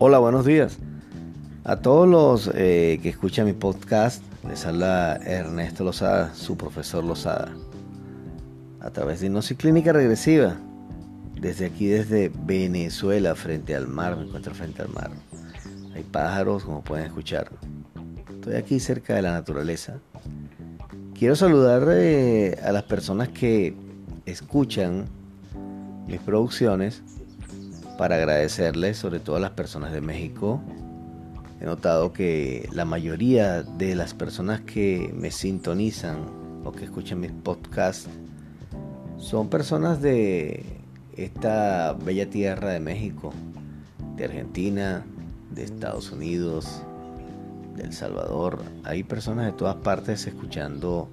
Hola, buenos días. A todos los eh, que escuchan mi podcast, les habla Ernesto Lozada, su profesor Lozada, a través de Hipnosis Clínica Regresiva, desde aquí, desde Venezuela, frente al mar, me encuentro frente al mar. Hay pájaros, como pueden escuchar. Estoy aquí cerca de la naturaleza. Quiero saludar eh, a las personas que escuchan mis producciones para agradecerles, sobre todo a las personas de México. He notado que la mayoría de las personas que me sintonizan o que escuchan mis podcasts son personas de esta bella tierra de México, de Argentina, de Estados Unidos, de El Salvador. Hay personas de todas partes escuchando,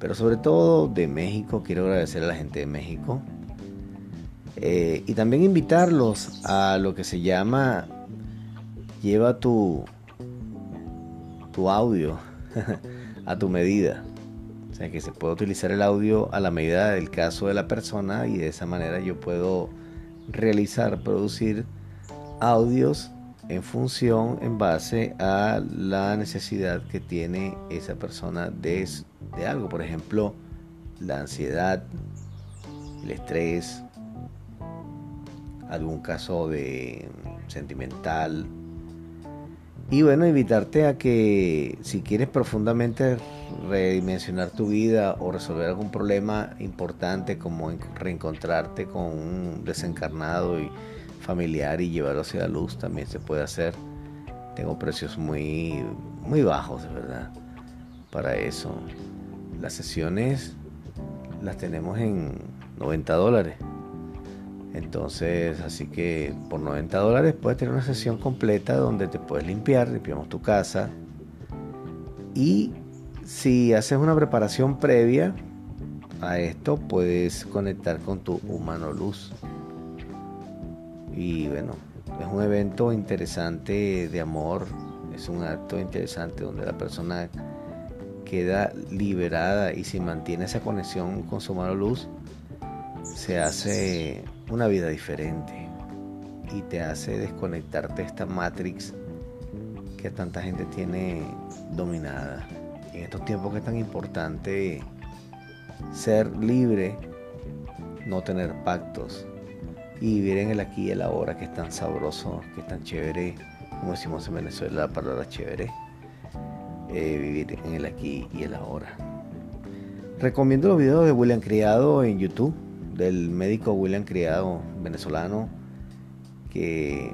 pero sobre todo de México. Quiero agradecer a la gente de México eh, y también invitarlos a lo que se llama lleva tu, tu audio a tu medida. O sea que se puede utilizar el audio a la medida del caso de la persona y de esa manera yo puedo realizar, producir audios en función, en base a la necesidad que tiene esa persona de, de algo. Por ejemplo, la ansiedad, el estrés, algún caso de sentimental. Y bueno, invitarte a que si quieres profundamente redimensionar tu vida o resolver algún problema importante como reencontrarte con un desencarnado y familiar y llevarlo hacia la luz también se puede hacer. Tengo precios muy muy bajos, de verdad, para eso. Las sesiones las tenemos en 90 dólares. Entonces, así que por 90 dólares puedes tener una sesión completa donde te puedes limpiar, limpiamos tu casa. Y si haces una preparación previa a esto, puedes conectar con tu humano luz. Y bueno, es un evento interesante de amor, es un acto interesante donde la persona queda liberada y si mantiene esa conexión con su humano luz, se hace una vida diferente y te hace desconectarte de esta matrix que tanta gente tiene dominada. en estos tiempos que es tan importante ser libre, no tener pactos y vivir en el aquí y el ahora que es tan sabroso, que es tan chévere, como decimos en Venezuela la palabra chévere, eh, vivir en el aquí y el ahora. Recomiendo los videos de William Criado en YouTube del médico William Criado, venezolano, que,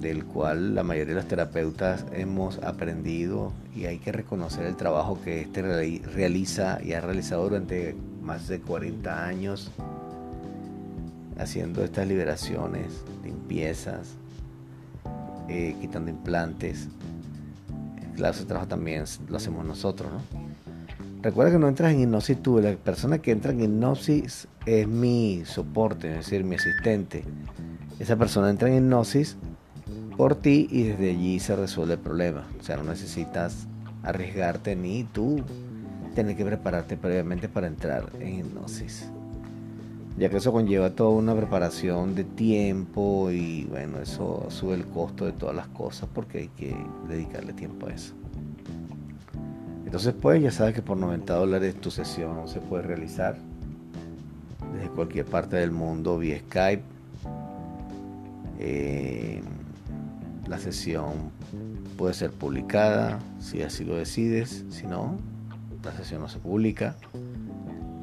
del cual la mayoría de los terapeutas hemos aprendido y hay que reconocer el trabajo que este realiza y ha realizado durante más de 40 años haciendo estas liberaciones, limpiezas, eh, quitando implantes. Claro, ese trabajo también lo hacemos nosotros, ¿no? Recuerda que no entras en hipnosis tú, la persona que entra en hipnosis es mi soporte, es decir, mi asistente. Esa persona entra en hipnosis por ti y desde allí se resuelve el problema. O sea, no necesitas arriesgarte ni tú tener que prepararte previamente para entrar en hipnosis. Ya que eso conlleva toda una preparación de tiempo y bueno, eso sube el costo de todas las cosas porque hay que dedicarle tiempo a eso. Entonces pues ya sabes que por 90 dólares tu sesión se puede realizar desde cualquier parte del mundo vía Skype. Eh, la sesión puede ser publicada si así lo decides, si no, la sesión no se publica.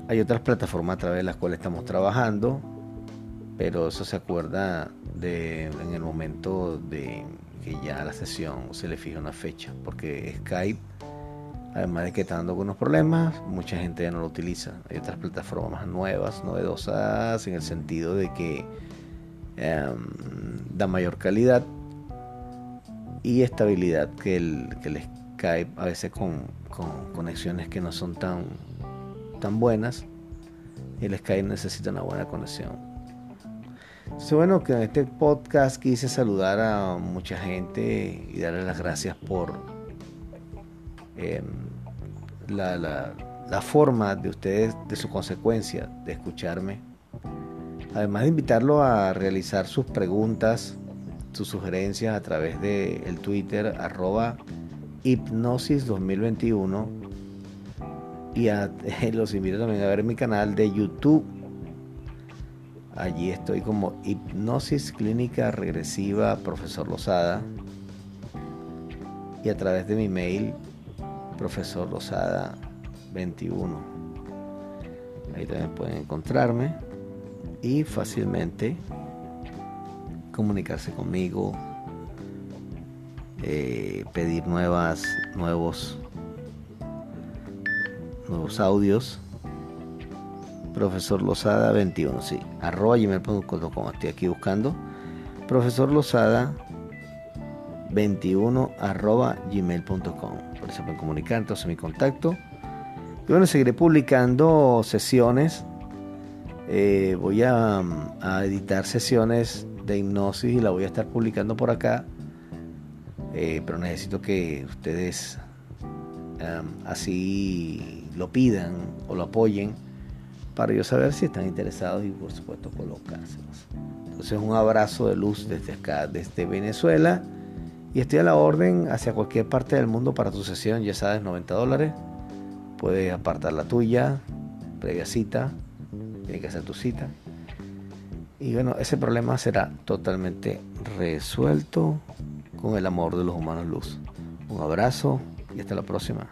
Hay otras plataformas a través de las cuales estamos trabajando, pero eso se acuerda de, en el momento de que ya la sesión se le fija una fecha, porque Skype Además de que está dando algunos problemas, mucha gente ya no lo utiliza. Hay otras plataformas nuevas, novedosas, en el sentido de que em, da mayor calidad y estabilidad que el, Skype, a veces con, conexiones que no son tan, tan buenas. El Skype necesita una buena conexión. Entonces, bueno, que en este podcast quise saludar a mucha gente y darles las gracias por Em, la, la, forma de ustedes, de su consecuencia, de escucharme. Además de invitarlo a realizar sus preguntas tus sugerencias a través de el Twitter arroba hipnosis 2021 y los invito también a ver mi canal de YouTube. Allí estoy como hipnosis clínica regresiva profesor Lozada y a través de mi mail profesor Lozada 21. Ahí también pueden encontrarme y fácilmente comunicarse conmigo, eh, pedir nuevas, nuevos, nuevos audios. Profesor Lozada 21, sí, arroba gmail.com, estoy aquí buscando. Profesor Lozada 21 arroba gmail.com. Por eso pueden comunicar entonces mi contacto. Y bueno, seguiré publicando sesiones. Eh, voy a, a editar sesiones de hipnosis y la voy a estar publicando por acá. Eh, pero necesito que ustedes así lo pidan o lo apoyen para yo saber si están interesados y por supuesto colocárselos. Entonces un abrazo de luz desde acá, desde Venezuela. Y estoy a la orden hacia cualquier parte del mundo para tu sesión, ya sabes, 90 dólares. Puedes apartar la tuya, previa cita, tiene que hacer tu cita. Y bueno, ese problema será totalmente resuelto con el amor de los humanos luz. Un abrazo y hasta la próxima.